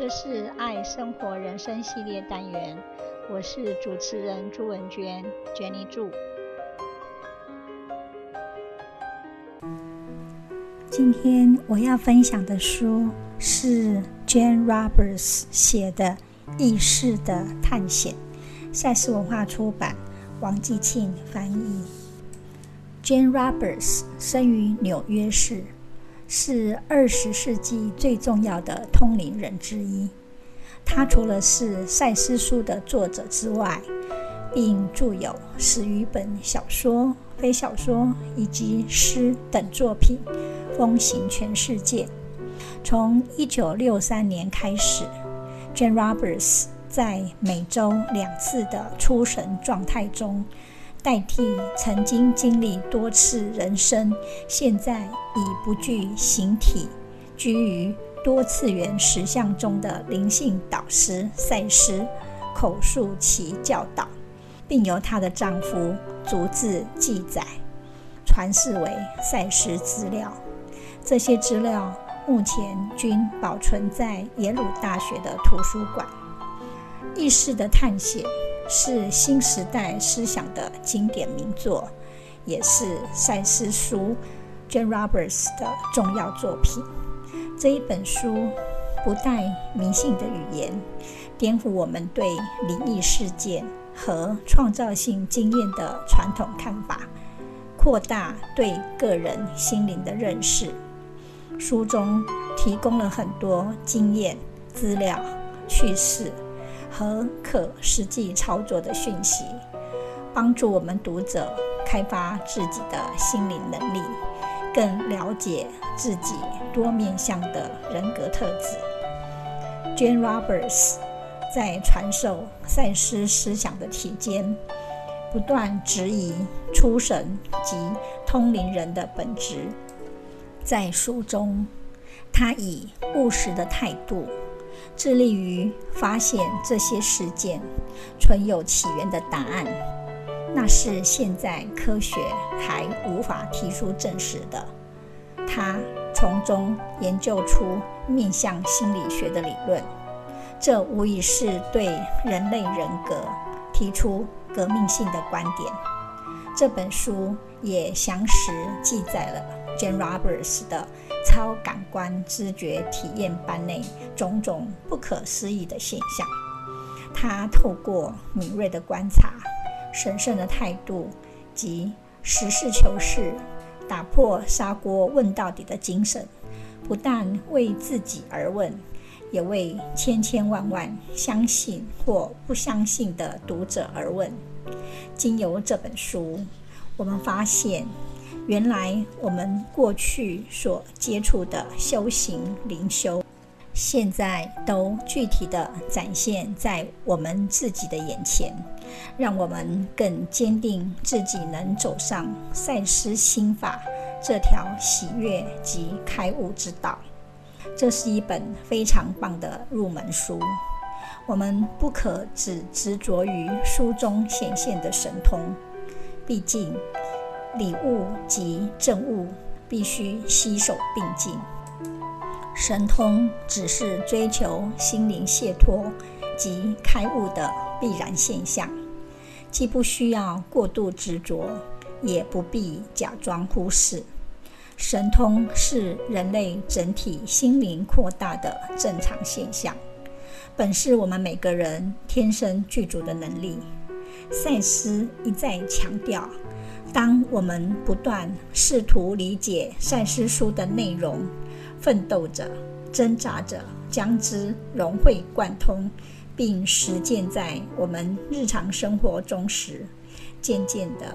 这是爱生活人生系列单元，我是主持人朱文娟，Jenny 朱。今天我要分享的书是 Jane Roberts 写的《意识的探险》，赛斯文化出版，王继庆翻译。Jane Roberts 生于纽约市。是二十世纪最重要的通灵人之一。他除了是赛斯书的作者之外，并著有十余本小说、非小说以及诗等作品，风行全世界。从一九六三年开始，Jane Roberts 在每周两次的出神状态中。代替曾经经历多次人生，现在已不具形体，居于多次元实相中的灵性导师赛斯口述其教导，并由她的丈夫逐字记载，传世为赛斯资料。这些资料目前均保存在耶鲁大学的图书馆。意识的探险。是新时代思想的经典名作，也是赛斯书 Jane Roberts 的重要作品。这一本书不带迷信的语言，颠覆我们对灵异事件和创造性经验的传统看法，扩大对个人心灵的认识。书中提供了很多经验、资料、趣事。和可实际操作的讯息，帮助我们读者开发自己的心灵能力，更了解自己多面向的人格特质。Jane Roberts 在传授赛斯思想的期间，不断质疑出神及通灵人的本质。在书中，他以务实的态度。致力于发现这些事件存有起源的答案，那是现在科学还无法提出证实的。他从中研究出面向心理学的理论，这无疑是对人类人格提出革命性的观点。这本书也详实记载了 jan Roberts 的。超感官知觉体验班内种种不可思议的现象，他透过敏锐的观察、神圣的态度及实事求是、打破砂锅问到底的精神，不但为自己而问，也为千千万万相信或不相信的读者而问。经由这本书，我们发现。原来我们过去所接触的修行灵修，现在都具体地展现在我们自己的眼前，让我们更坚定自己能走上赛斯心法这条喜悦及开悟之道。这是一本非常棒的入门书，我们不可只执着于书中显现的神通，毕竟。礼物及证物必须携手并进。神通只是追求心灵解脱及开悟的必然现象，既不需要过度执着，也不必假装忽视。神通是人类整体心灵扩大的正常现象，本是我们每个人天生具足的能力。赛斯一再强调。当我们不断试图理解赛斯书的内容，奋斗着、挣扎着，将之融会贯通，并实践在我们日常生活中时，渐渐的，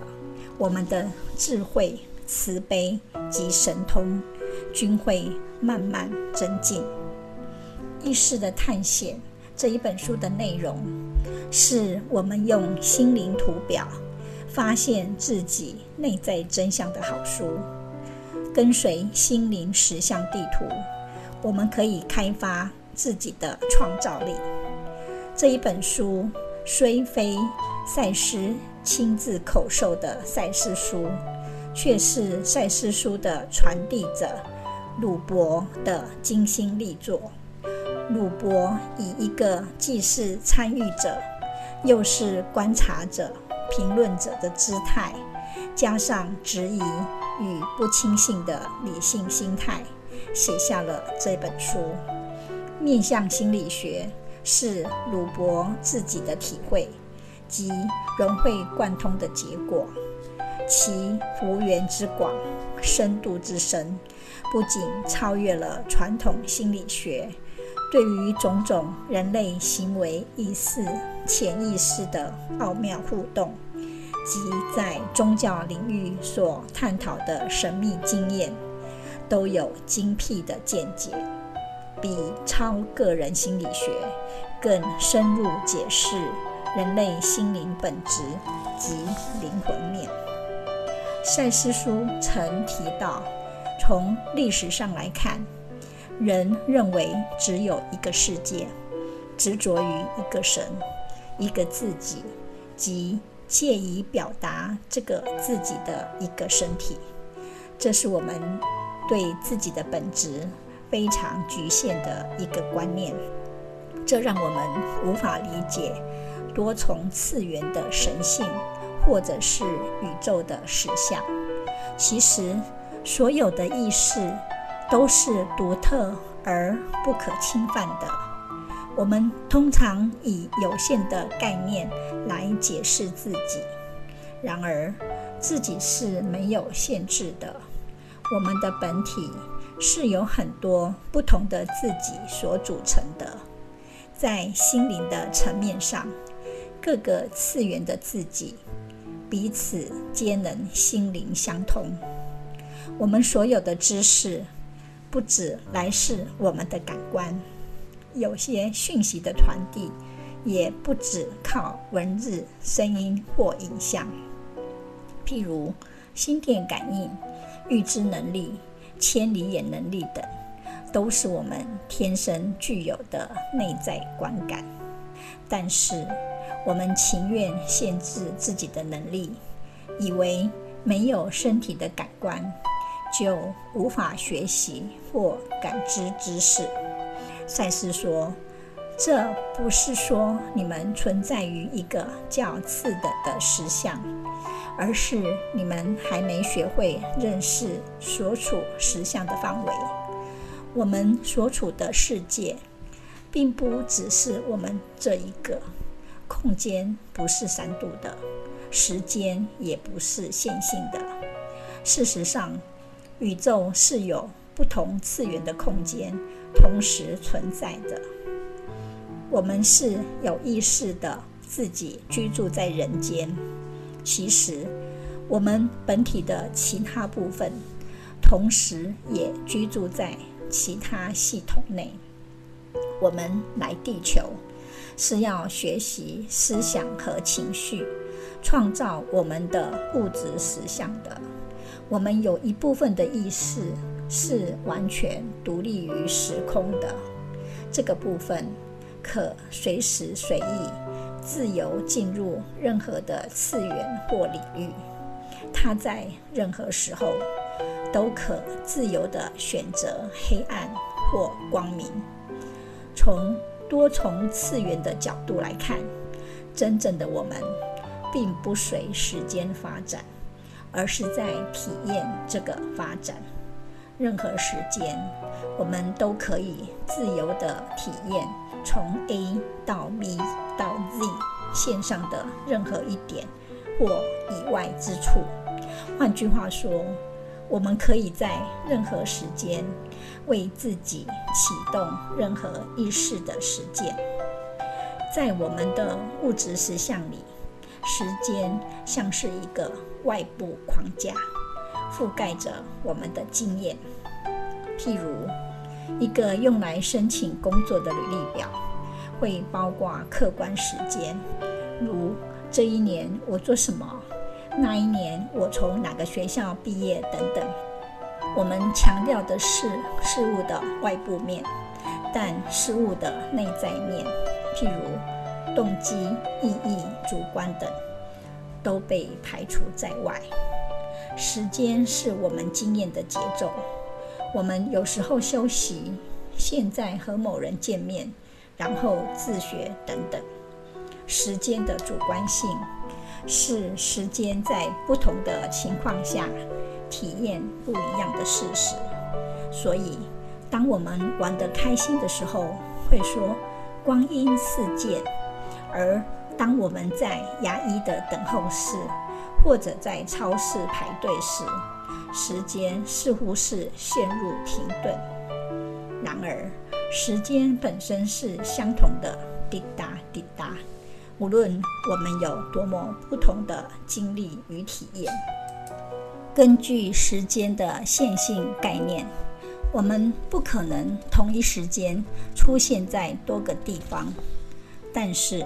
我们的智慧、慈悲及神通均会慢慢增进。意识的探险这一本书的内容，是我们用心灵图表。发现自己内在真相的好书，跟随心灵实相地图，我们可以开发自己的创造力。这一本书虽非赛斯亲自口授的赛斯书，却是赛斯书的传递者鲁伯的精心力作。鲁伯以一个既是参与者，又是观察者、评论者的姿态，加上质疑与不轻信的理性心态，写下了这本书。面向心理学是鲁伯自己的体会及融会贯通的结果，其幅员之广、深度之深，不仅超越了传统心理学对于种种人类行为意识、潜意识的奥妙互动，及在宗教领域所探讨的神秘经验，都有精辟的见解。比超个人心理学更深入解释人类心灵本质及灵魂面。赛斯书曾提到，从历史上来看，人认为只有一个世界，执着于一个神，一个自己，即借以表达这个自己的一个身体。这是我们对自己的本质。非常局限的一个观念，这让我们无法理解多重次元的神性，或者是宇宙的实相。其实，所有的意识都是独特而不可侵犯的。我们通常以有限的概念来解释自己，然而自己是没有限制的。我们的本体。是由很多不同的自己所组成的，在心灵的层面上，各个次元的自己彼此皆能心灵相通。我们所有的知识，不止来自我们的感官，有些讯息的传递，也不只靠文字、声音或影像，譬如心电感应、预知能力。千里眼能力等，都是我们天生具有的内在观感。但是，我们情愿限制自己的能力，以为没有身体的感官，就无法学习或感知知识。赛斯说：“这不是说你们存在于一个较次的的实相。”而是你们还没学会认识所处实相的范围。我们所处的世界，并不只是我们这一个。空间不是三度的，时间也不是线性的。事实上，宇宙是有不同次元的空间同时存在的。我们是有意识的自己居住在人间。其实，我们本体的其他部分，同时也居住在其他系统内。我们来地球，是要学习思想和情绪，创造我们的物质实相的。我们有一部分的意识是完全独立于时空的，这个部分可随时随意。自由进入任何的次元或领域，它在任何时候都可自由地选择黑暗或光明。从多重次元的角度来看，真正的我们并不随时间发展，而是在体验这个发展。任何时间，我们都可以自由地体验。从 A 到 B 到 Z 线上的任何一点或以外之处，换句话说，我们可以在任何时间为自己启动任何意识的实践。在我们的物质实相里，时间像是一个外部框架，覆盖着我们的经验，譬如。一个用来申请工作的履历表，会包括客观时间，如这一年我做什么，那一年我从哪个学校毕业等等。我们强调的是事物的外部面，但事物的内在面，譬如动机、意义、主观等，都被排除在外。时间是我们经验的节奏。我们有时候休息、现在和某人见面，然后自学等等。时间的主观性是时间在不同的情况下体验不一样的事实。所以，当我们玩得开心的时候，会说光阴似箭；而当我们在牙医的等候室或者在超市排队时，时间似乎是陷入停顿。然而，时间本身是相同的，滴答滴答。无论我们有多么不同的经历与体验，根据时间的线性概念，我们不可能同一时间出现在多个地方。但是，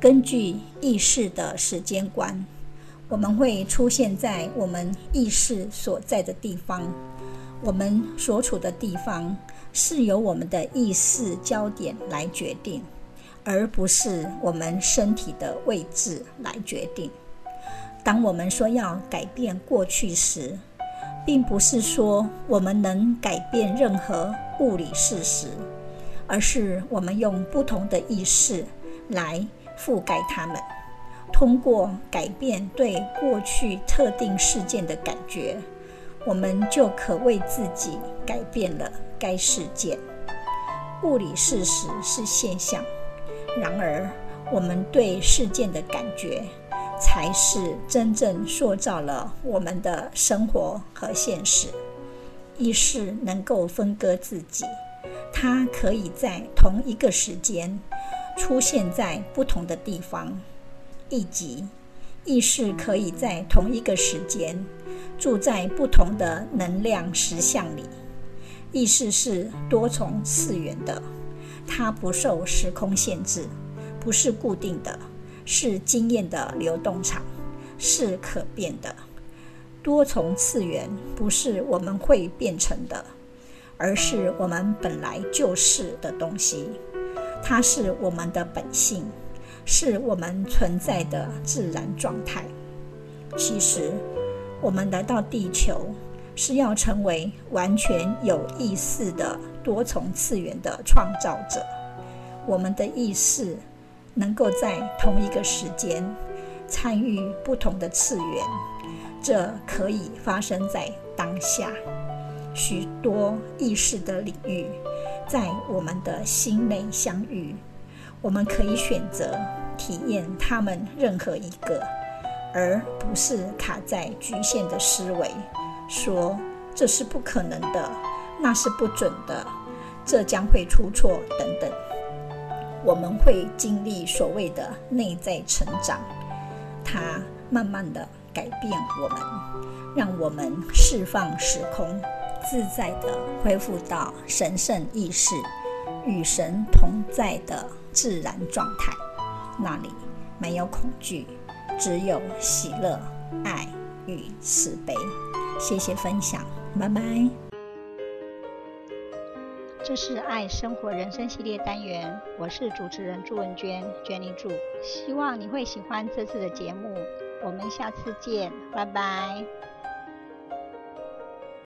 根据意识的时间观，我们会出现在我们意识所在的地方。我们所处的地方是由我们的意识焦点来决定，而不是我们身体的位置来决定。当我们说要改变过去时，并不是说我们能改变任何物理事实，而是我们用不同的意识来覆盖它们。通过改变对过去特定事件的感觉，我们就可为自己改变了该事件。物理事实是现象，然而我们对事件的感觉，才是真正塑造了我们的生活和现实。意识能够分割自己，它可以在同一个时间出现在不同的地方。以及意识可以在同一个时间住在不同的能量实相里。意识是多重次元的，它不受时空限制，不是固定的，是经验的流动场，是可变的。多重次元不是我们会变成的，而是我们本来就是的东西，它是我们的本性。是我们存在的自然状态。其实，我们来到地球是要成为完全有意识的多重次元的创造者。我们的意识能够在同一个时间参与不同的次元，这可以发生在当下。许多意识的领域在我们的心内相遇。我们可以选择体验他们任何一个，而不是卡在局限的思维，说这是不可能的，那是不准的，这将会出错等等。我们会经历所谓的内在成长，它慢慢的改变我们，让我们释放时空，自在的恢复到神圣意识，与神同在的。自然状态，那里没有恐惧，只有喜乐、爱与慈悲。谢谢分享，拜拜。这是爱生活人生系列单元，我是主持人朱文娟，Jenny 朱。希望你会喜欢这次的节目，我们下次见，拜拜。